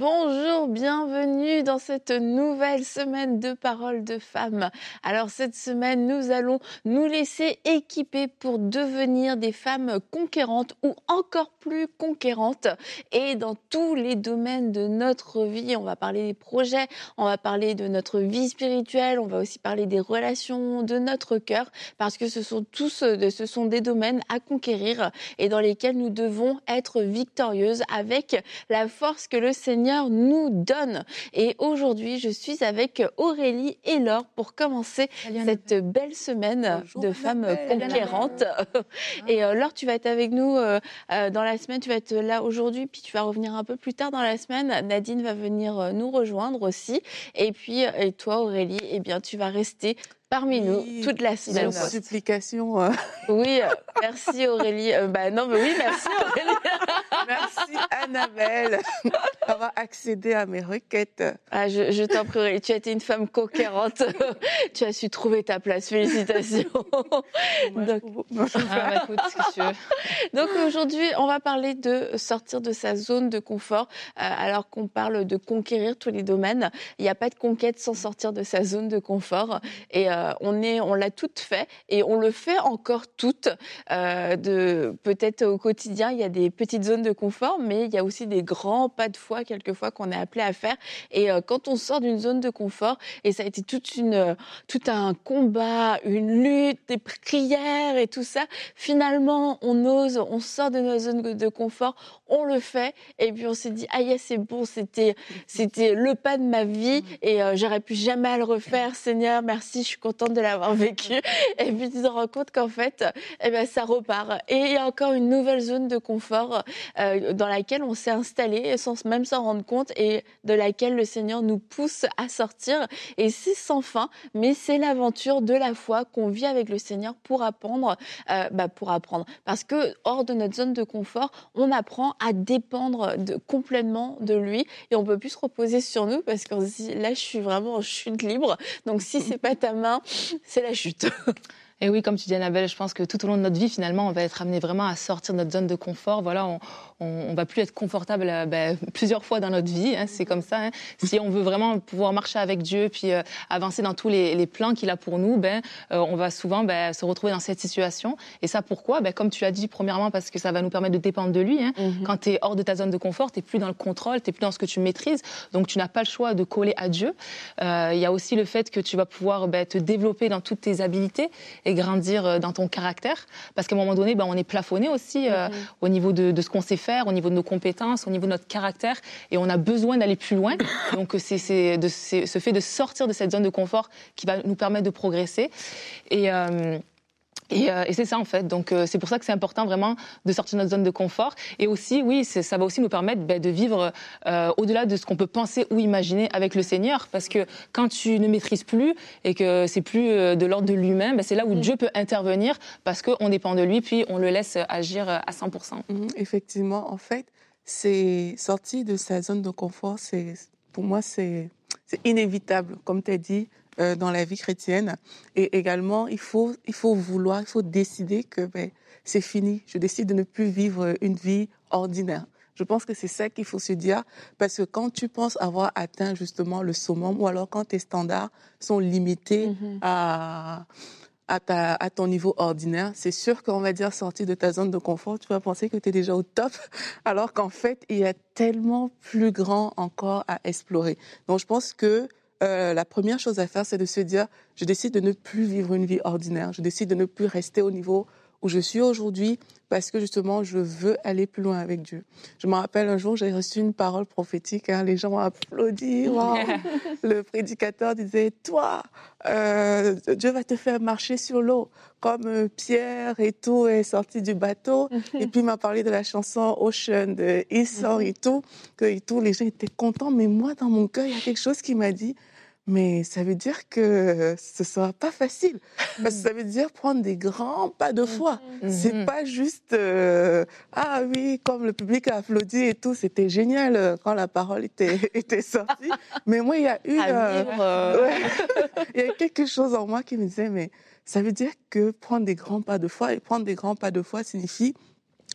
Bonjour, bienvenue dans cette nouvelle semaine de paroles de femmes. Alors cette semaine, nous allons nous laisser équiper pour devenir des femmes conquérantes ou encore plus conquérantes et dans tous les domaines de notre vie. On va parler des projets, on va parler de notre vie spirituelle, on va aussi parler des relations, de notre cœur parce que ce sont tous ce sont des domaines à conquérir et dans lesquels nous devons être victorieuses avec la force que le Seigneur nous donne. Et aujourd'hui, je suis avec Aurélie et Laure pour commencer cette belle semaine de femmes conquérantes. Et euh, Laure, tu vas être avec nous euh, euh, dans la semaine, tu vas être là aujourd'hui, puis tu vas revenir un peu plus tard dans la semaine. Nadine va venir nous rejoindre aussi. Et puis, et toi, Aurélie, eh bien, tu vas rester parmi nous toute la semaine. supplication. Oui, merci Aurélie. bah non, mais oui, merci Aurélie. merci Annabelle d'avoir accédé à mes requêtes. Ah, je, je t'en prie, tu as été une femme conquérante. tu as su trouver ta place. Félicitations. Donc, ah, bah, Donc aujourd'hui, on va parler de sortir de sa zone de confort. Euh, alors qu'on parle de conquérir tous les domaines, il n'y a pas de conquête sans sortir de sa zone de confort. Et euh, on est, on l'a toutes fait et on le fait encore toutes. Euh, de peut-être au quotidien, il y a des petites zones de confort, mais il y a aussi des grands pas de foi quelquefois qu'on est appelé à faire. Et euh, quand on sort d'une zone de confort, et ça a été toute une, tout un combat, une lutte, des prières et tout ça, finalement, on ose, on sort de nos zones de confort, on le fait, et puis on s'est dit, ah c'est bon, c'était, c'était le pas de ma vie, et euh, j'aurais pu jamais le refaire. Seigneur, merci, je suis contente de l'avoir vécu. Et puis tu te rends compte qu'en fait, eh ben, ça repart. Et il y a encore une nouvelle zone de confort dans laquelle on s'est installé sans même s'en rendre compte et de laquelle le Seigneur nous pousse à sortir. Et c'est sans fin, mais c'est l'aventure de la foi qu'on vit avec le Seigneur pour apprendre, euh, bah pour apprendre. Parce que hors de notre zone de confort, on apprend à dépendre complètement de lui et on peut plus se reposer sur nous parce qu'on se dit là je suis vraiment en chute libre. Donc si c'est pas ta main, c'est la chute. Et oui, comme tu dis, Annabelle, je pense que tout au long de notre vie, finalement, on va être amené vraiment à sortir de notre zone de confort. Voilà, on, va plus être confortable euh, ben, plusieurs fois dans notre vie. Hein, c'est comme ça. Hein. Si on veut vraiment pouvoir marcher avec Dieu, puis euh, avancer dans tous les, les plans qu'il a pour nous, ben, euh, on va souvent ben, se retrouver dans cette situation. Et ça, pourquoi? Ben, Comme tu l'as dit, premièrement, parce que ça va nous permettre de dépendre de lui. Hein. Mm-hmm. Quand tu es hors de ta zone de confort, tu n'es plus dans le contrôle, tu n'es plus dans ce que tu maîtrises. Donc, tu n'as pas le choix de coller à Dieu. Il y a aussi le fait que tu vas pouvoir ben, te développer dans toutes tes habilités et grandir dans ton caractère. Parce qu'à un moment donné, ben, on est plafonné aussi mm-hmm. au niveau de, de ce qu'on sait faire au niveau de nos compétences, au niveau de notre caractère, et on a besoin d'aller plus loin. Donc c'est ce fait de sortir de cette zone de confort qui va nous permettre de progresser. Euh, euh, et, c'est ça en fait. Donc euh, c'est pour ça que c'est important vraiment de sortir de notre zone de confort. Et aussi, oui, ça va aussi nous permettre ben, de vivre euh, au-delà de ce qu'on peut penser ou imaginer avec le Seigneur. Parce que quand tu ne maîtrises plus et que c'est plus de l'ordre de l'humain, ben, c'est là où mm. Dieu peut intervenir parce qu'on dépend de lui, puis on le laisse agir à 100%. Mm, effectivement, en fait, c'est sortir de sa zone de confort, c'est pour moi c'est inévitable, comme tu as dit euh, dans la vie chrétienne. Et également, il faut, il faut vouloir, il faut décider que ben, c'est fini. Je décide de ne plus vivre une vie ordinaire. Je pense que c'est ça qu'il faut se dire, parce que quand tu penses avoir atteint justement le summum, ou alors quand tes standards sont limités mm-hmm. à, à, ta, à, ton niveau ordinaire, c'est sûr qu'on va dire sortir de ta zone de confort, tu vas penser que tu es déjà au top, alors qu'en fait, il y a tellement plus grand encore à explorer. Donc je pense que euh, la première chose à faire, c'est de se dire, je décide de ne plus vivre une vie ordinaire, je décide de ne plus rester au niveau où je suis aujourd'hui parce que justement, je veux aller plus loin avec Dieu. Je me rappelle un jour, j'ai reçu une parole prophétique, hein, les gens ont applaudi, le prédicateur disait, toi, euh, Dieu va te faire marcher sur l'eau, comme euh, Pierre et tout est sorti du bateau. et puis il m'a parlé de la chanson Ocean de Issor et tout, que et tout, les gens étaient contents, mais moi, dans mon cœur, il y a quelque chose qui m'a dit, mais ça veut dire que ce sera pas facile. Parce que ça veut dire prendre des grands pas de foi. Mhm. C'est pas juste euh, ah oui, comme le public a applaudi et tout, c'était génial euh, quand la parole était était sortie. Mais moi, il y a eu euh, ouais. il y a quelque chose en moi qui me disait mais ça veut dire que prendre des grands pas de foi et prendre des grands pas de foi signifie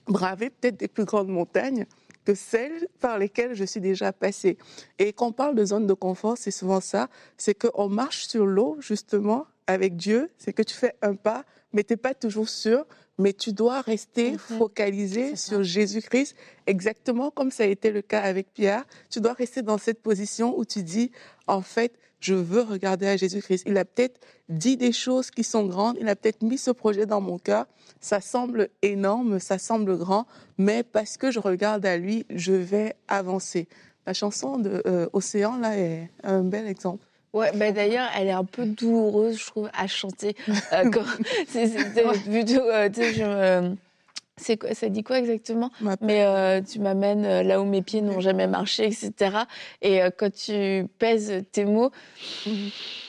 braver peut-être des plus grandes montagnes que celles par lesquelles je suis déjà passée. Et quand on parle de zone de confort, c'est souvent ça, c'est qu'on marche sur l'eau, justement, avec Dieu, c'est que tu fais un pas, mais tu n'es pas toujours sûr, mais tu dois rester Mhm. focalisé sur Jésus-Christ, exactement comme ça a été le cas avec Pierre. Tu dois rester dans cette position où tu dis, en fait, je veux regarder à Jésus-Christ. Il a peut-être dit des choses qui sont grandes, il a peut-être mis ce projet dans mon cœur. Ça semble énorme, ça semble grand, mais parce que je regarde à lui, je vais avancer. La chanson de euh, Océan, là, est un bel exemple. Ouais, bah d'ailleurs, elle est un peu douloureuse, je trouve, à chanter. Euh, quand- plutôt, euh, je c'est quoi, ça dit quoi exactement Ma- Mais euh, tu m'amènes euh, là où mes pieds n'ont jamais marché, etc. Et euh, quand tu pèses tes mots,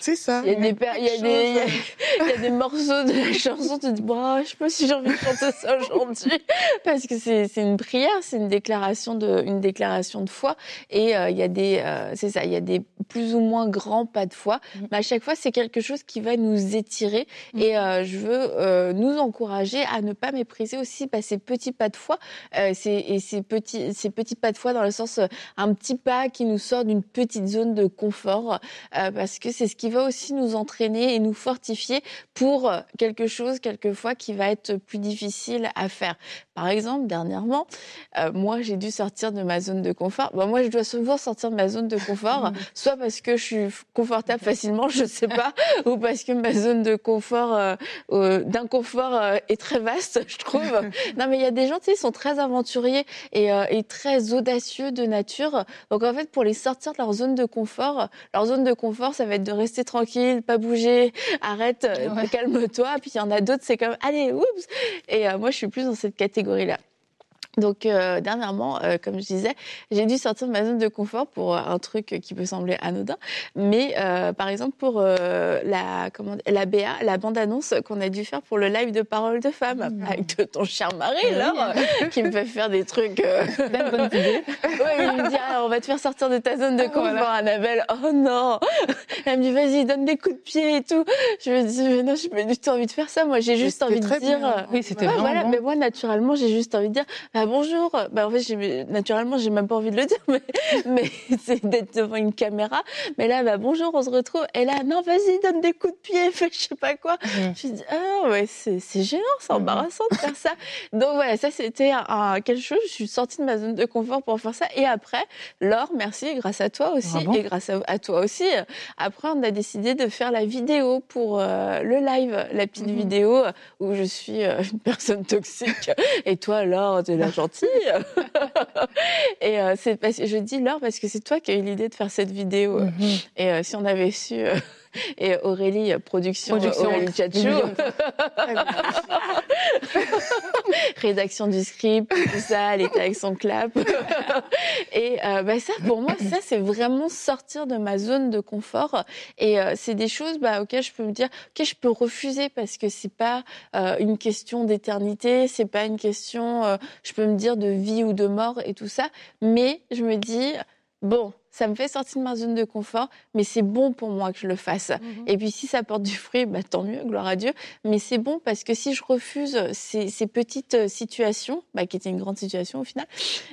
C'est ça. il y a des, per- il y a quelque des, il y a- chose- il y a des morceaux de la chanson, tu te dis, bah, je sais pas si j'ai envie de chanter ça aujourd'hui, parce que c'est c'est une prière, c'est une déclaration de, une déclaration de foi, et euh, il y a des, euh, c'est ça, il y a des plus ou moins grands pas de foi, Mhm. mais à chaque fois c'est quelque chose qui va nous étirer, Mhm. et euh, je veux euh, nous encourager à ne pas mépriser aussi bah, ces petits pas de foi, euh, ces, et ces petits, ces petits pas de foi dans le sens un petit pas qui nous sort d'une petite zone de confort, euh, parce que c'est ce qui va aussi nous entraîner et nous fortifier pour euh, quelque chose quelquefois qui va être plus difficile à faire. Par exemple, dernièrement, euh, moi j'ai dû sortir de ma zone de confort. Bon, moi je dois souvent sortir de ma zone de confort, soit parce que je suis confortable facilement, je sais pas, ou parce que ma zone de confort, euh, euh, d'inconfort est très vaste, je trouve. non mais il y a des gens, tu sais, ils sont très aventuriers et, euh, et très audacieux de nature. Donc en fait, pour les sortir de leur zone de confort, leur zone de confort, ça va être de rester tranquille, pas bouger, arrête, euh, Ouais. calme-toi. Puis il y en a d'autres, c'est comme allez, oups. Et euh, moi, je suis plus dans cette catégorie-là. Donc euh, dernièrement, euh, comme je disais, j'ai dû sortir de ma zone de confort pour euh, un truc qui peut sembler anodin, mais euh, par exemple pour euh, la comment la BA, la bande annonce qu'on a dû faire pour le live de Parole de femme Mmh. avec ton cher mari Oui. là, qui me fait faire des trucs. euh, Belle bonne idée. Ouais, il me dit, ah, on va te faire sortir de ta zone de confort, Voilà. Annabelle. Oh non Elle me dit, vas-y, donne des coups de pied et tout. Je me dis, mais non, j'ai pas du tout envie de faire ça. Moi, j'ai juste envie de dire. bien. euh, Oui, c'était Ouais, vraiment voilà, bon. mais moi, naturellement, j'ai juste envie de dire, bah, bonjour. Bah, en fait, j'ai- naturellement, j'ai même pas envie de le dire, mais, mais c'est d'être devant une caméra. Mais là, bah, bonjour, on se retrouve. Et là, non, vas-y, donne des coups de pied, fais je sais pas quoi. Mhm. Je me dis, ah ouais, c'est c'est gênant, c'est embarrassant de faire ça. Donc voilà, ça c'était un- quelque chose, je suis sortie de ma zone de confort pour faire ça. Et après, Laure, merci, grâce à toi aussi, Bravo. et grâce à, à toi aussi. Après, on a décidé de faire la vidéo pour euh, le live, la petite Mhm. vidéo où je suis euh, une personne toxique. Et toi, Laure, t'es la gentille. et euh, c'est parce je dis Laure parce que c'est toi qui as eu l'idée de faire cette vidéo. Mhm. Et euh, si on avait su... et Aurélie, production, Production, Aurélie Tchatchou, rédaction du script, tout ça, elle était avec son clap. et euh, bah, ça, pour moi, ça, c'est vraiment sortir de ma zone de confort. Et euh, c'est des choses bah, auxquelles je peux me dire, ok, je peux refuser parce que c'est pas euh, une question d'éternité, c'est pas une question, euh, je peux me dire de vie ou de mort et tout ça. Mais je me dis, bon, ça me fait sortir de ma zone de confort, mais c'est bon pour moi que je le fasse. Et puis si ça porte du fruit, bah, tant mieux, gloire à Dieu. Mais c'est bon parce que si je refuse ces, ces petites euh, situations, bah, qui étaient une grande situation au final,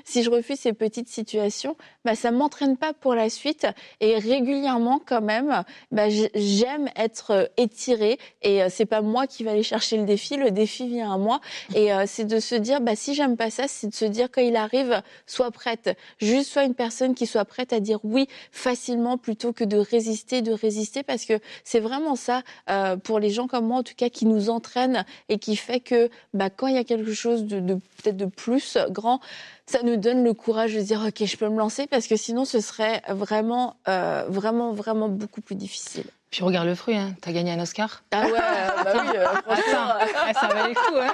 si je refuse ces petites situations, bah, ça m'entraîne pas pour la suite. Et régulièrement, quand même, bah, j'aime être euh, étirée. Et euh, c'est pas moi qui va aller chercher le défi, le défi vient à moi. Et c'est de se dire, bah, si j'aime pas ça, c'est de se dire quand il arrive, sois prête. Juste sois une personne qui soit prête à dire oui facilement plutôt que de résister, de résister, parce que c'est vraiment ça euh, pour les gens comme moi, en tout cas, qui nous entraînent et qui fait que bah, quand il y a quelque chose de, de peut-être de plus grand, ça nous donne le courage de dire ok, je peux me lancer, parce que sinon ce serait vraiment, euh, vraiment, vraiment beaucoup plus difficile. Puis regarde le fruit, hein. tu as gagné un Oscar. Ah ouais, bah oui, euh, franchement. ça valait le coup. Hein.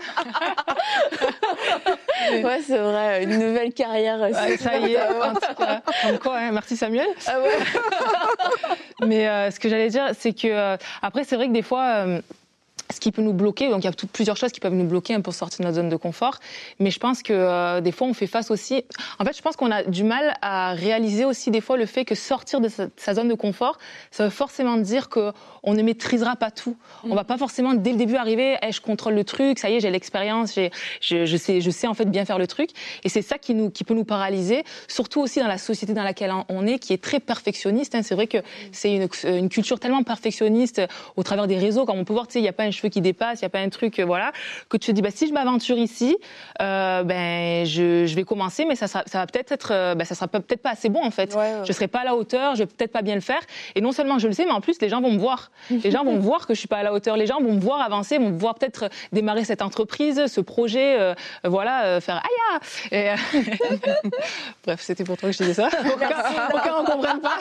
ouais, c'est vrai, une nouvelle carrière. Ouais, ça y est, en tout cas. Comme quoi, hein. merci Samuel. Ah ouais. Mais euh, ce que j'allais dire, c'est que, euh, après, c'est vrai que des fois, euh, ce qui peut nous bloquer, donc il y a tout, plusieurs choses qui peuvent nous bloquer hein, pour sortir de notre zone de confort, mais je pense que euh, des fois on fait face aussi. En fait, je pense qu'on a du mal à réaliser aussi des fois le fait que sortir de sa, sa zone de confort, ça veut forcément dire que on ne maîtrisera pas tout. On va pas forcément dès le début arriver, hey, je contrôle le truc, ça y est, j'ai l'expérience, j'ai, je, je, sais, je sais en fait bien faire le truc, et c'est ça qui nous, qui peut nous paralyser, surtout aussi dans la société dans laquelle on est, qui est très perfectionniste. Hein. C'est vrai que c'est une, une culture tellement perfectionniste au travers des réseaux, comme on peut voir, tu sais, il n'y a pas un cheveu qui dépasse, il n'y a pas un truc, euh, voilà, que tu te dis, bah, si je m'aventure ici, euh, ben, je, je, vais commencer, mais ça, sera, ça va peut-être être, euh, ben, ça sera peut-être pas assez bon, en fait. Ouais, ouais. Je serai pas à la hauteur, je vais peut-être pas bien le faire. Et non seulement je le sais, mais en plus, les gens vont me voir. Les gens vont me voir que je suis pas à la hauteur. Les gens vont me voir avancer, vont me voir peut-être démarrer cette entreprise, ce projet, euh, voilà, euh, faire aïe. Euh, Bref, c'était pour toi que je disais ça. Au cas, au cas où on comprenne pas.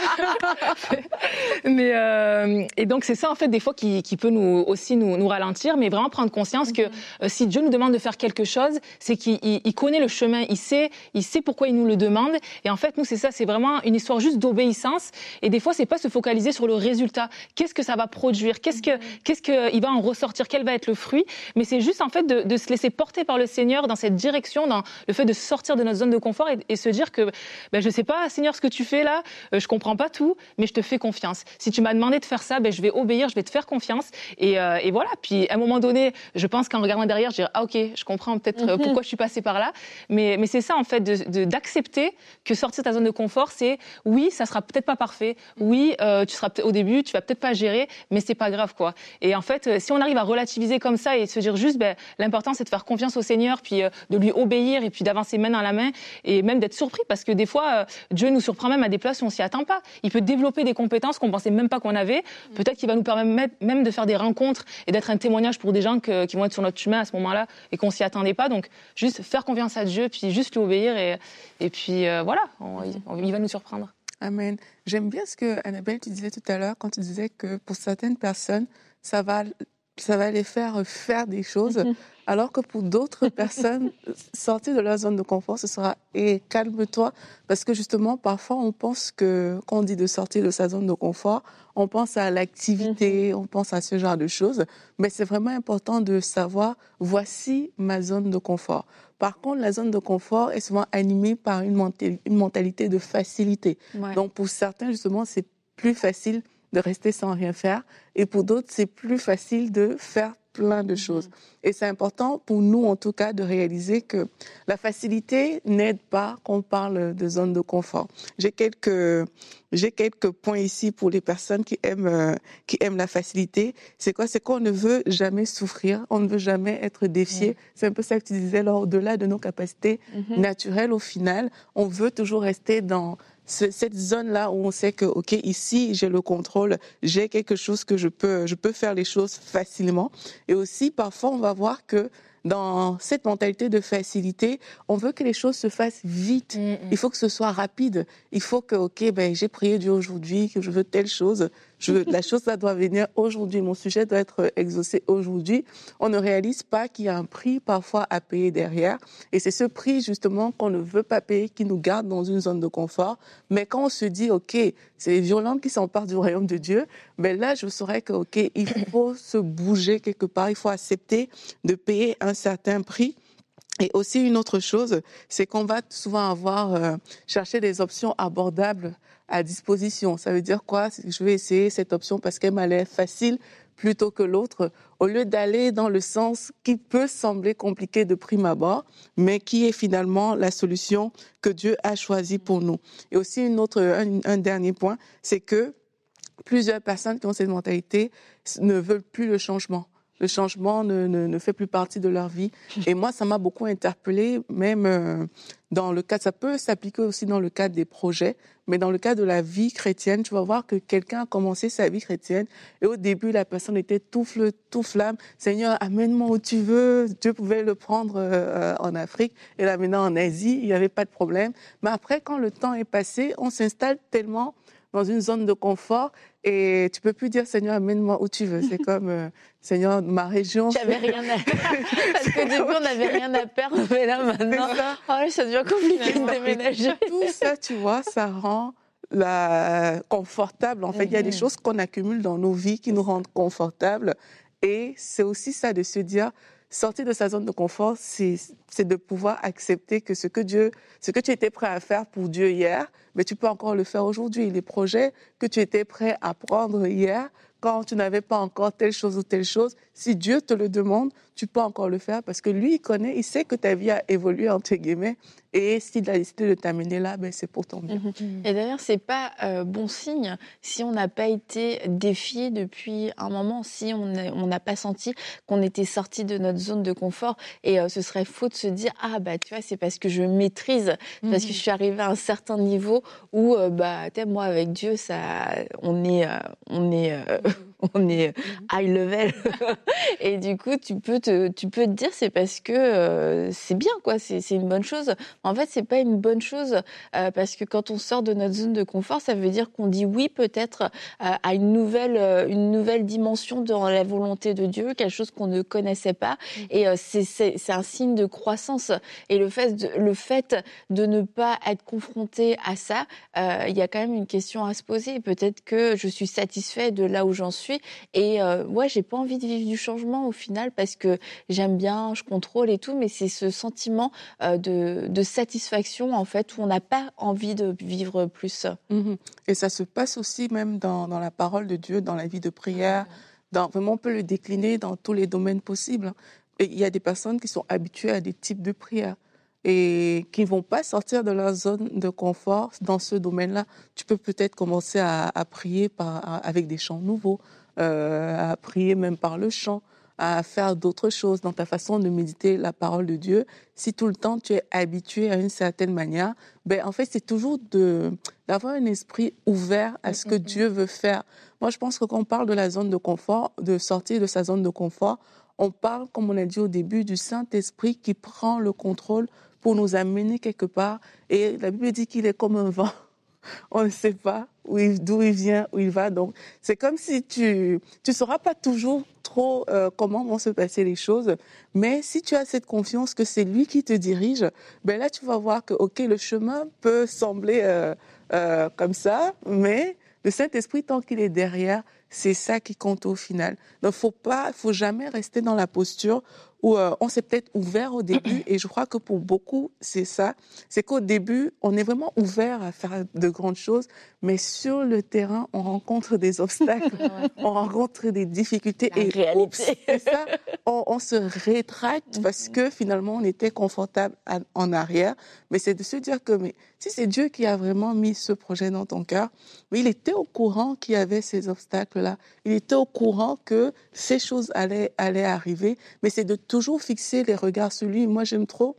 mais et donc c'est ça en fait des fois qui, qui peut nous aussi nous, nous ralentir, mais vraiment prendre conscience que euh, si Dieu nous demande de faire quelque chose, c'est qu'il il- il connaît le chemin, il sait, il sait pourquoi il nous le demande. Et en fait, nous c'est ça, c'est vraiment une histoire juste d'obéissance. Et des fois, c'est pas se focaliser sur le résultat. Qu'est-ce que ça va produire? Qu'est-ce que qu'est-ce que il va en ressortir? Quel va être le fruit? Mais c'est juste en fait de, de se laisser porter par le Seigneur dans cette direction, dans le fait de sortir de notre zone de confort et, et se dire que ben, je sais pas, Seigneur, ce que tu fais là, euh, je comprends pas tout, mais je te fais confiance. Si tu m'as demandé de faire ça, ben, je vais obéir, je vais te faire confiance. Et, euh, et voilà. Puis à un moment donné, je pense qu'en regardant derrière, je dirais ah ok, je comprends peut-être euh, pourquoi je suis passée par là. Mais, mais c'est ça en fait, d'accepter de, que sortir de ta zone de confort, c'est oui, ça sera peut-être pas parfait. Oui, euh, tu seras au début, tu vas peut-être pas gérer, mais c'est pas grave quoi. Et en fait, euh, si on arrive à relativiser comme ça et se dire juste, ben, l'important c'est de faire confiance au Seigneur, puis euh, de lui obéir et puis d'avancer main dans la main et même d'être surpris parce que des fois, euh, Dieu nous surprend même à des places où on s'y attend pas. Il peut développer des compétences qu'on pensait même pas qu'on avait. Peut-être qu'il va nous permettre même de faire des rencontres et d'être un témoignage pour des gens que- qui vont être sur notre chemin à ce moment-là et qu'on s'y attendait pas. Donc, juste faire confiance à Dieu, puis juste lui obéir et, et puis euh, voilà, on- il- il va nous surprendre. Amen. J'aime bien ce que Annabelle tu disais tout à l'heure quand tu disais que pour certaines personnes, ça va, ça va les faire faire des choses, alors que pour d'autres personnes, sortir de leur zone de confort, ce sera et calme-toi, parce que justement, parfois, on pense que quand on dit de sortir de sa zone de confort, on pense à l'activité, on pense à ce genre de choses, mais c'est vraiment important de savoir voici ma zone de confort. Par contre, la zone de confort est souvent animée par une mentali- une mentalité de facilité. Ouais. Donc pour certains, justement, c'est plus facile de rester sans rien faire. Et pour d'autres, c'est plus facile de faire plein de choses. Et c'est important pour nous, en tout cas, de réaliser que la facilité n'aide pas quand on parle de zone de confort. J'ai quelques, j'ai quelques points ici pour les personnes qui aiment, qui aiment la facilité. C'est quoi? C'est qu'on ne veut jamais souffrir, on ne veut jamais être défié. C'est un peu ça que tu disais, là, au-delà de nos capacités Mhm. naturelles, au final, on veut toujours rester dans cette zone-là où on sait que, OK, ici, j'ai le contrôle, j'ai quelque chose que je peux, je peux faire les choses facilement. Et aussi, parfois, on va voir que dans cette mentalité de facilité, on veut que les choses se fassent vite. Il faut que ce soit rapide. Il faut que, OK, ben, j'ai prié Dieu aujourd'hui, que je veux telle chose. Je veux, la chose, ça doit venir aujourd'hui. Mon sujet doit être exaucé aujourd'hui. On ne réalise pas qu'il y a un prix parfois à payer derrière. Et c'est ce prix, justement, qu'on ne veut pas payer qui nous garde dans une zone de confort. Mais quand on se dit, OK, c'est les violentes qui s'emparent du royaume de Dieu, ben là, je saurais que, OK, il faut se bouger quelque part. Il faut accepter de payer un certain prix. Et aussi une autre chose, c'est qu'on va souvent avoir euh, chercher des options abordables à disposition. Ça veut dire quoi? Je vais essayer cette option parce qu'elle m'a l'air facile plutôt que l'autre, au lieu d'aller dans le sens qui peut sembler compliqué de prime abord, mais qui est finalement la solution que Dieu a choisie pour nous. Et aussi une autre, un, un dernier point, c'est que plusieurs personnes qui ont cette mentalité ne veulent plus le changement. Le changement ne, ne, fait plus partie de leur vie. Et moi, ça m'a beaucoup interpellée, même euh, dans le cadre, ça peut s'appliquer aussi dans le cadre des projets, mais dans le cadre de la vie chrétienne, tu vas voir que quelqu'un a commencé sa vie chrétienne et au début, la personne était tout tout flamme. Seigneur, amène-moi où tu veux. Dieu pouvait le prendre euh, en Afrique et l'amener en Asie, il n'y avait pas de problème. Mais après, quand le temps est passé, on s'installe tellement dans une zone de confort et tu peux plus dire Seigneur, amène-moi où tu veux. C'est comme euh, Seigneur, ma région. J'avais rien à. Parce qu'au début, on n'avait rien à perdre, mais là maintenant, ça. Oh, ça devient compliqué de déménager. Tout ça, tu vois, ça rend la... confortable. En fait, il y a des mhm. choses qu'on accumule dans nos vies qui nous rendent confortables. Et c'est aussi ça de se dire, sortir de sa zone de confort, c'est de pouvoir accepter que ce que Dieu, ce que tu étais prêt à faire pour Dieu hier, mais tu peux encore le faire aujourd'hui. Les projets que tu étais prêt à prendre hier, quand tu n'avais pas encore telle chose ou telle chose, si Dieu te le demande, tu peux encore le faire parce que lui, il connaît, il sait que ta vie a évolué, entre guillemets, et s'il a décidé de t'amener là, ben, c'est pour ton bien. Mhm. Mhm. Et d'ailleurs, c'est pas euh, bon signe si on n'a pas été défié depuis un moment, si on n'a pas senti qu'on était sorti de notre zone de confort. Et euh, ce serait faux de se dire ah bah tu vois c'est parce que je maîtrise, parce que mhm. je suis arrivée à un certain niveau où euh, bah moi avec Dieu ça on est on est on est high level et du coup tu peux te tu peux te dire c'est parce que c'est bien quoi c'est une bonne chose en fait, c'est pas une bonne chose euh, parce que quand on sort de notre zone de confort, ça veut dire qu'on dit oui peut-être euh, à une nouvelle, euh, une nouvelle dimension dans la volonté de Dieu, quelque chose qu'on ne connaissait pas. Mm. Et c'est un signe de croissance. Et le fait de, le fait de ne pas être confronté à ça, il y a quand même une question à se poser. Peut-être que je suis satisfait de là où j'en suis et ouais, j'ai pas envie de vivre du changement au final parce que j'aime bien, je contrôle et tout, mais c'est ce sentiment de, de satisfaction, en fait, où on n'a pas envie de vivre plus. Mhm. Et ça se passe aussi même dans, dans, la parole de Dieu, dans la vie de prière. Dans, vraiment, on peut le décliner dans tous les domaines possibles. Et il y a des personnes qui sont habituées à des types de prières et qui vont pas sortir de leur zone de confort dans ce domaine-là. Tu peux peut-être commencer à, à prier par, avec des chants nouveaux, euh, à prier même par le chant à faire d'autres choses dans ta façon de méditer la parole de Dieu. Si tout le temps tu es habitué à une certaine manière, ben en fait c'est toujours de d'avoir un esprit ouvert à ce que. Dieu veut faire. Moi je pense que quand on parle de la zone de confort, de sortir de sa zone de confort, on parle comme on a dit au début du Saint-Esprit qui prend le contrôle pour nous amener quelque part et la Bible dit qu'il est comme un vent on ne sait pas d'où il vient, où il va. Donc, c'est comme si tu ne sauras pas toujours trop euh, comment vont se passer les choses. Mais si tu as cette confiance que c'est lui qui te dirige, ben là, tu vas voir que, OK, le chemin peut sembler euh, euh, comme ça, mais le Saint-Esprit, tant qu'il est derrière, c'est ça qui compte au final. Donc, faut pas, faut jamais rester dans la posture où euh, on s'est peut-être ouvert au début, et je crois que pour beaucoup, c'est ça, c'est qu'au début, on est vraiment ouvert à faire de grandes choses, mais sur le terrain, on rencontre des obstacles, on rencontre des difficultés, et ça, on, se rétracte parce que finalement, on était confortable en arrière, mais c'est de se dire que mais, si c'est Dieu qui a vraiment mis ce projet dans ton cœur, mais il était au courant qu'il y avait ces obstacles-là, il était au courant que ces choses allaient, allaient arriver, mais c'est de toujours fixer les regards sur lui. Moi, j'aime trop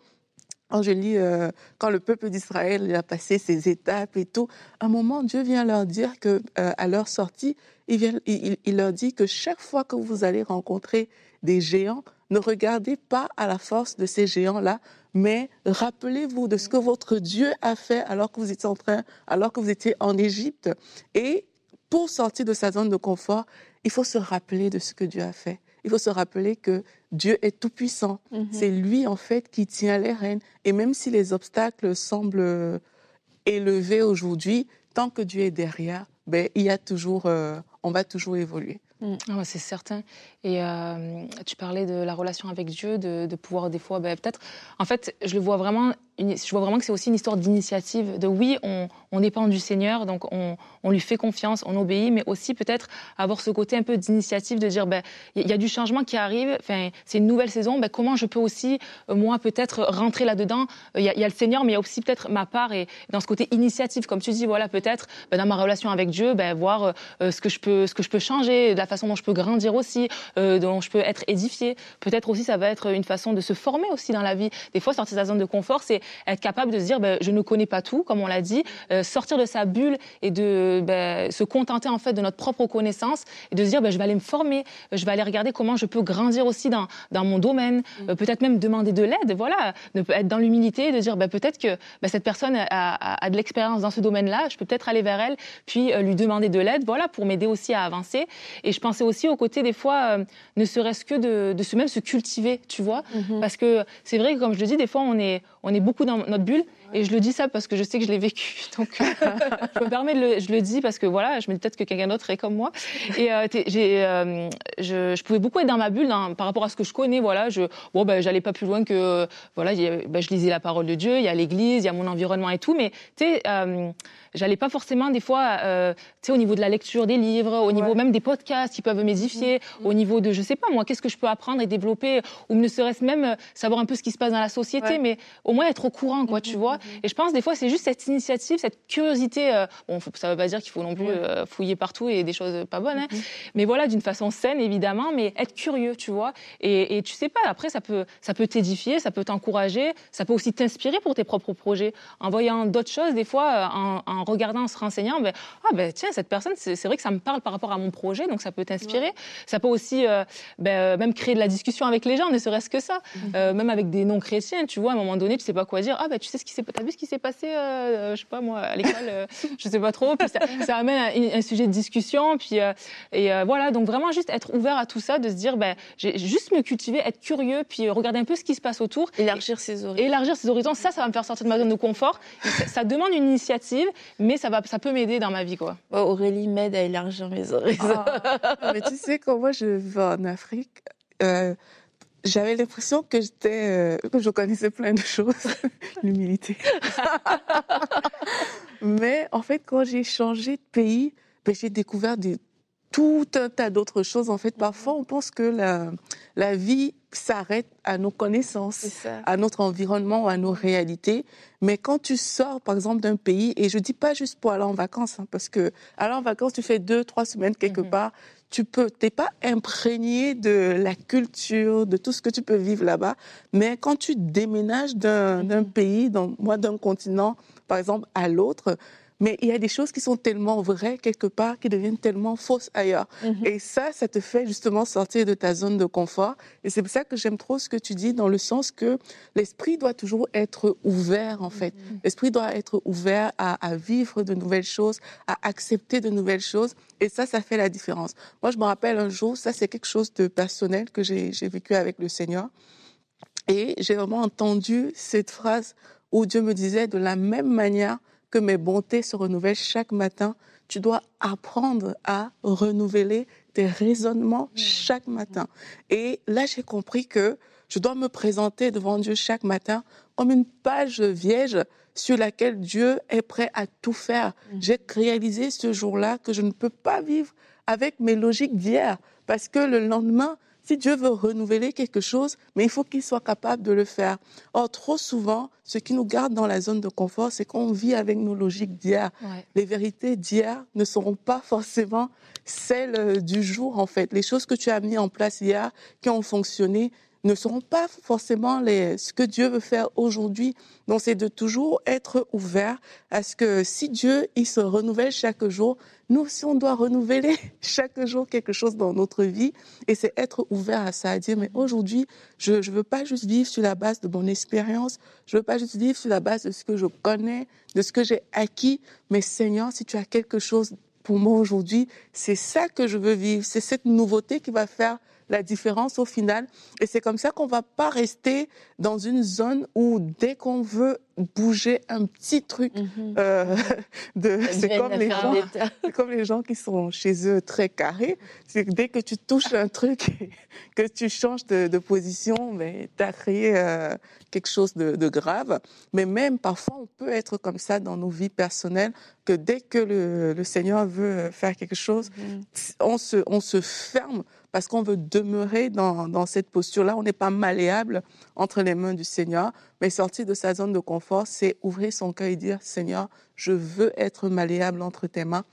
quand je lis, euh, quand le peuple d'Israël a passé ses étapes et tout, à un moment, Dieu vient leur dire que euh, à leur sortie, il, vient, il, il, leur dit que chaque fois que vous allez rencontrer des géants, ne regardez pas à la force de ces géants-là, mais rappelez-vous de ce que votre Dieu a fait alors que vous étiez en train, alors que vous étiez en Égypte. Et pour sortir de sa zone de confort, il faut se rappeler de ce que Dieu a fait il faut se rappeler que Dieu est tout-puissant. Mhm. C'est lui, en fait, qui tient les rênes. Et même si les obstacles semblent élevés aujourd'hui, tant que Dieu est derrière, ben, il y a toujours, euh, on va toujours évoluer. Mm. Ah c'est certain. Et euh, tu parlais de la relation avec Dieu, de, pouvoir des fois, ben, peut-être. En fait, je le vois vraiment je vois vraiment que c'est aussi une histoire d'initiative, de oui, on, dépend du Seigneur, donc on, on, lui fait confiance, on obéit, mais aussi peut-être avoir ce côté un peu d'initiative, de dire, ben, il y, a du changement qui arrive, c'est une nouvelle saison, ben, comment je peux aussi, euh, moi, peut-être rentrer là-dedans? Il y, a le Seigneur, mais il y a aussi peut-être ma part, et dans ce côté initiative, comme tu dis, voilà, peut-être, ben, dans ma relation avec Dieu, ben, voir euh, ce, que je peux, ce que je peux changer, la façon dont je peux grandir aussi, euh, dont je peux être édifié. Peut-être aussi, ça va être une façon de se former aussi dans la vie. Des fois, sortir de sa zone de confort, c'est être capable de se dire, ben, je ne connais pas tout, comme on l'a dit, euh, sortir de sa bulle et de ben, se contenter en fait de notre propre connaissance et de se dire, ben, je vais aller me former, je vais aller regarder comment je peux grandir aussi dans, dans mon domaine, mm. euh, peut-être même demander de l'aide, voilà, de être dans l'humilité, de dire, peut-être que cette personne a, a, a de l'expérience dans ce domaine-là, je peux peut-être aller vers elle, puis lui demander de l'aide, voilà, pour m'aider aussi à avancer. Et je pensais aussi au côté des fois, ne serait-ce que de, de se même se cultiver, tu vois, mm-hmm. parce que c'est vrai que comme je le dis, des fois on est on est beaucoup dans notre bulle. Et je le dis ça parce que je sais que je l'ai vécu. Donc, euh, je me permets de le, je le dis parce que voilà, je me dis peut-être que quelqu'un d'autre est comme moi. Et euh, j'ai, euh, je, je, pouvais beaucoup être dans ma bulle par rapport à ce que je connais. Voilà, je, bon, ben, j'allais pas plus loin que, voilà, ben, je lisais la parole de Dieu, il y a l'église, il y a mon environnement et tout. Mais, tu sais, j'allais pas forcément des fois, euh, tu sais, au niveau de la lecture des livres, au niveau même des podcasts qui peuvent m'édifier, mmh. au niveau de, je sais pas moi, qu'est-ce que je peux apprendre et développer, ou ne serait-ce même savoir un peu ce qui se passe dans la société, mais au moins être au courant, quoi, tu vois. Et je pense des fois c'est juste cette initiative, cette curiosité. Euh, bon, ça veut pas dire qu'il faut non plus euh, fouiller partout et des choses pas bonnes, hein. mais voilà, d'une façon saine évidemment, mais être curieux, tu vois. Et, et tu sais pas, après ça peut, ça peut t'édifier, ça peut t'encourager, ça peut aussi t'inspirer pour tes propres projets, en voyant d'autres choses des fois, euh, en, en regardant, en se renseignant, ben ah ben tiens cette personne, c'est vrai que ça me parle par rapport à mon projet, donc ça peut t'inspirer. Ça peut aussi ben, même créer de la discussion avec les gens, ne serait-ce que ça, mhm. même avec des non chrétiens, tu vois. À un moment donné, tu sais pas quoi dire. Ah ben tu sais ce qui s'est, t'as vu ce qui s'est passé, euh, je sais pas moi, à l'école, euh, je sais pas trop. Puis ça, ça amène un, sujet de discussion. Puis euh, et voilà, donc vraiment juste être ouvert à tout ça, de se dire, ben j'ai juste me cultiver, être curieux, puis regarder un peu ce qui se passe autour. Élargir ses horizons. Élargir ses horizons, ça, ça va me faire sortir de ma zone de confort. Ça, demande une initiative, mais ça va, ça peut m'aider dans ma vie, quoi. Aurélie m'aide à élargir mes horizons. Ah, mais tu sais, quand moi je vais en Afrique. Euh, j'avais l'impression que j'étais, euh, que je connaissais plein de choses, l'humilité. Mais en fait, quand j'ai changé de pays, ben, j'ai découvert des, tout un tas d'autres choses. En fait, parfois, on pense que la, la vie s'arrête à nos connaissances, à notre environnement, à nos réalités. Mais quand tu sors, par exemple, d'un pays, et je dis pas juste pour aller en vacances, hein, parce que aller en vacances, tu fais deux, trois semaines quelque mhm. part, tu peux, t'es pas imprégné de la culture, de tout ce que tu peux vivre là-bas. Mais quand tu déménages d'un mhm. pays, moi d'un continent, par exemple, à l'autre, mais il y a des choses qui sont tellement vraies quelque part qui deviennent tellement fausses ailleurs. Mhm. Et ça, ça te fait justement sortir de ta zone de confort. Et c'est pour ça que j'aime trop ce que tu dis dans le sens que l'esprit doit toujours être ouvert en fait. Mhm. L'esprit doit être ouvert à, à, vivre de nouvelles choses, à accepter de nouvelles choses. Et ça, ça fait la différence. Moi, je me rappelle un jour, ça c'est quelque chose de personnel que j'ai vécu avec le Seigneur. Et j'ai vraiment entendu cette phrase où Dieu me disait de la même manière que mes bontés se renouvellent chaque matin. Tu dois apprendre à renouveler tes raisonnements chaque matin. Et là, j'ai compris que je dois me présenter devant Dieu chaque matin comme une page vierge sur laquelle Dieu est prêt à tout faire. Mm. J'ai réalisé ce jour-là que je ne peux pas vivre avec mes logiques d'hier parce que le lendemain, si Dieu veut renouveler quelque chose, mais il faut qu'il soit capable de le faire. Or, trop souvent, ce qui nous garde dans la zone de confort, c'est qu'on vit avec nos logiques d'hier. Les vérités d'hier ne seront pas forcément celles euh, du jour, en fait. Les choses que tu as mis en place hier, qui ont fonctionné, ne seront pas forcément les, ce que Dieu veut faire aujourd'hui. Donc, c'est de toujours être ouvert à ce que si Dieu, il se renouvelle chaque jour, nous aussi, on doit renouveler chaque jour quelque chose dans notre vie. Et c'est être ouvert à ça, à dire, mais aujourd'hui, je ne veux pas juste vivre sur la base de mon expérience, je veux pas juste vivre sur la base de ce que je connais, de ce que j'ai acquis, mais Seigneur, si tu as quelque chose pour moi aujourd'hui, c'est ça que je veux vivre, c'est cette nouveauté qui va faire la différence au final. Et c'est comme ça qu'on va pas rester dans une zone où dès qu'on veut bouger un petit truc, mhm. euh, de, c'est comme les gens, c'est comme les gens qui sont chez eux très carrés. C'est que dès que tu touches un truc, que tu changes de, position, mais tu as créé euh, quelque chose de, grave. Mais même parfois, on peut être comme ça dans nos vies personnelles, que dès que le, Seigneur veut faire quelque chose, mhm. on se, on se ferme parce qu'on veut demeurer dans, dans cette posture-là. On n'est pas malléable entre les mains du Seigneur, mais sortir de sa zone de confort, c'est ouvrir son cœur et dire, Seigneur, je veux être malléable entre tes mains.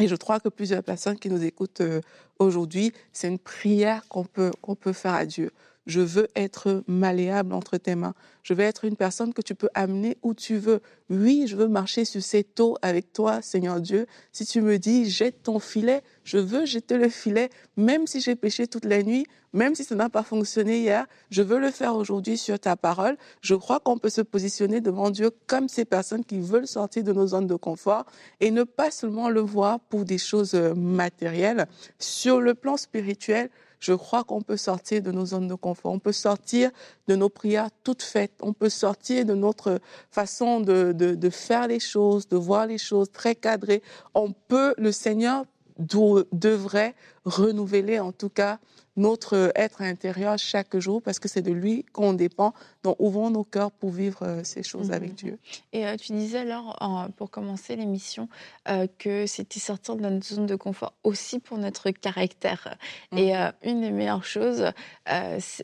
Et je crois que plusieurs personnes qui nous écoutent euh, aujourd'hui, c'est une prière qu'on peut, qu'on peut faire à Dieu je veux être malléable entre tes mains. Je veux être une personne que tu peux amener où tu veux. Oui, je veux marcher sur cette eau avec toi, Seigneur Dieu. Si tu me dis, jette ton filet, je veux jeter le filet, même si j'ai péché toute la nuit, même si ça n'a pas fonctionné hier, je veux le faire aujourd'hui sur ta parole. Je crois qu'on peut se positionner devant Dieu comme ces personnes qui veulent sortir de nos zones de confort et ne pas seulement le voir pour des choses matérielles. Sur le plan spirituel, je crois qu'on peut sortir de nos zones de confort, on peut sortir de nos prières toutes faites, on peut sortir de notre façon de, faire les choses, de voir les choses très cadrées. On peut, le Seigneur devrait renouveler en tout cas notre être intérieur chaque jour parce que c'est de lui qu'on dépend. Donc, ouvrons nos cœurs pour vivre euh, ces choses avec mhm. Dieu. Et euh, tu disais alors, pour commencer l'émission, euh, que c'était sortir de notre zone de confort aussi pour notre caractère. Et mhm. une des meilleures choses,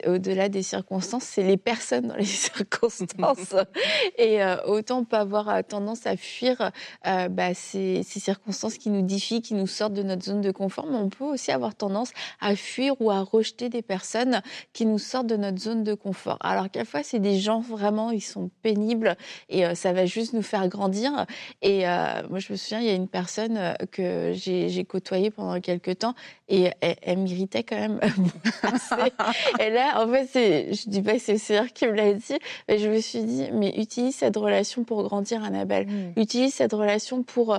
au-delà des circonstances, c'est les personnes dans les circonstances. Et autant on peut avoir tendance à fuir bah, ces, ces circonstances qui nous défient, qui nous sortent de notre zone de confort, mais on peut aussi avoir tendance à fuir ou à rejeter des personnes qui nous sortent de notre zone de confort. Alors quelquefois, c'est des gens vraiment, ils sont pénibles et euh, ça va juste nous faire grandir. Et euh, moi, je me souviens, il y a une personne euh, que j'ai côtoyée pendant quelques temps et elle, m'irritait quand même. et là, en fait, je dis pas que c'est Seigneur qui me l'a dit, mais je me suis dit, mais utilise cette relation pour grandir, Annabelle. Mm. Utilise cette relation pour,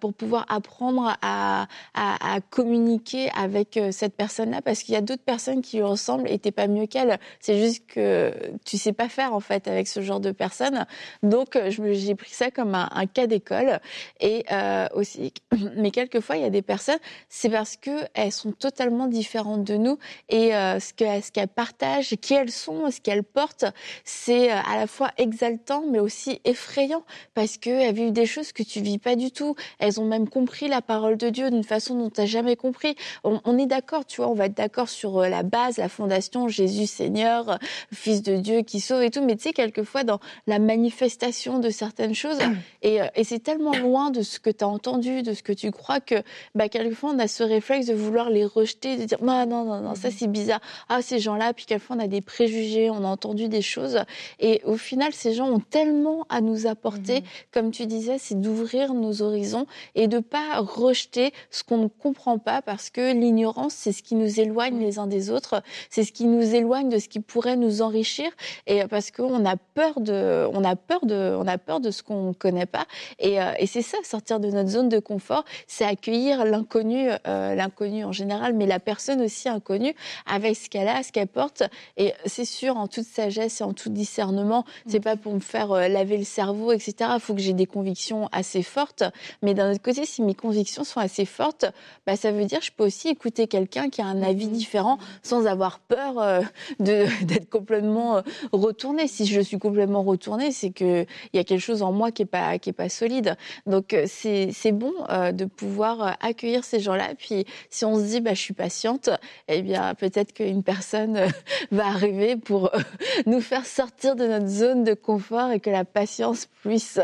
pour pouvoir apprendre à, à, à communiquer avec cette personne-là parce qu'il y a d'autres personnes qui lui ressemblent et t'es pas mieux qu'elle. C'est juste que tu sais pas faire en fait avec ce genre de personnes. Donc euh, j'ai pris ça comme un, cas d'école et euh, aussi. Mais quelquefois il y a des personnes, c'est parce que elles sont totalement différentes de nous et euh, ce qu'elles partagent, qui elles sont, ce qu'elles portent, c'est à la fois exaltant mais aussi effrayant parce qu'elles vivent des choses que tu vis pas du tout. Elles ont même compris la parole de Dieu d'une façon dont tu n'as jamais compris. On, on est d'accord, tu vois, on va être d'accord sur euh, la base, la fondation, Jésus Seigneur, euh, Fils de Dieu qui sauve et tout, mais tu sais, quelquefois dans la manifestation de certaines choses, et, euh, et c'est tellement loin de ce que tu as entendu, de ce que tu crois, que bah, quelquefois on a ce réflexe de vouloir les rejeter, de dire ah, non, non, non, ça mhm. c'est bizarre, ah, ces gens-là, puis quelquefois on a des préjugés, on a entendu des choses, et au final, ces gens ont tellement à nous apporter, mhm. comme tu disais, c'est d'ouvrir nos horizons et de pas rejeter ce qu'on ne comprend pas, parce que l'ignorance, c'est ce qui nous éloigne les uns des autres. C'est ce qui nous éloigne de ce qui pourrait nous enrichir. Et parce qu'on a peur de, on a peur de, on a peur de ce qu'on ne connaît pas. Et, euh, et c'est ça, sortir de notre zone de confort, c'est accueillir l'inconnu, euh, l'inconnu en général, mais la personne aussi inconnue avec ce qu'elle a, ce qu'elle porte. Et c'est sûr, en toute sagesse et en tout discernement, c'est pas pour me faire euh, laver le cerveau, etc. Il faut que j'ai des convictions assez fortes. Mais d'un autre côté, si mes convictions sont assez fortes, bah, ça veut dire que je peux aussi écouter quelqu'un qui a un avis différent sans avoir peur euh, d'être complètement euh, retourné. Si je suis complètement retournée, c'est qu'il y a quelque chose en moi qui n'est pas, qui est pas solide. Donc euh, c'est bon de pouvoir accueillir ces gens-là. Puis si on se dit, bah, je suis patiente, eh bien peut-être qu'une personne va arriver pour nous faire sortir de notre zone de confort et que la patience puisse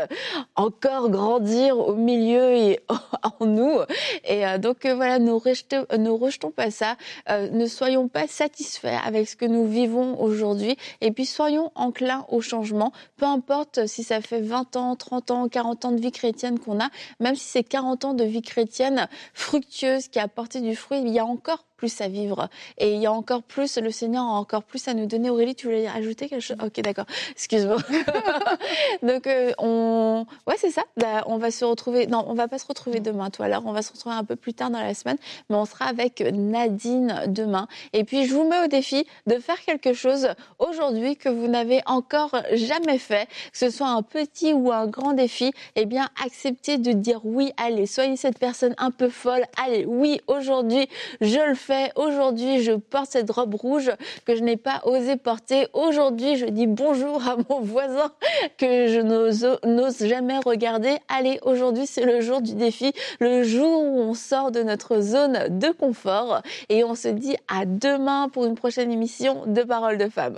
encore grandir au milieu et en nous. Et donc voilà, ne rejetons, ne rejetons pas ça. Ne soyons pas satisfaits avec ce que nous vivons aujourd'hui. Et puis soyons enclins au changement, peu importe si ça fait 20 ans, 30 ans, 40 ans de vie chrétienne qu'on a, même si c'est 40 ans de vie chrétienne fructueuse qui a apporté du fruit, il y a encore plus à vivre. Et il y a encore plus, le Seigneur a encore plus à nous donner. Aurélie, tu voulais ajouter quelque chose? Ok, d'accord. Excuse-moi. Donc, euh, on... ouais, c'est ça. On va se retrouver. Non, on va pas se retrouver demain, toi. Alors, on va se retrouver un peu plus tard dans la semaine, mais on sera avec Nadine demain. Et puis, je vous mets au défi de faire quelque chose aujourd'hui que vous n'avez encore jamais fait, que ce soit un petit ou un grand défi. Eh bien, acceptez de dire oui. Allez, soyez cette personne un peu folle. Allez, oui, aujourd'hui, je le fais Aujourd'hui, je porte cette robe rouge que je n'ai pas osé porter. Aujourd'hui, je dis bonjour à mon voisin que je n'ose jamais regarder. Allez, aujourd'hui, c'est le jour du défi, le jour où on sort de notre zone de confort et on se dit à demain pour une prochaine émission de Paroles de femmes.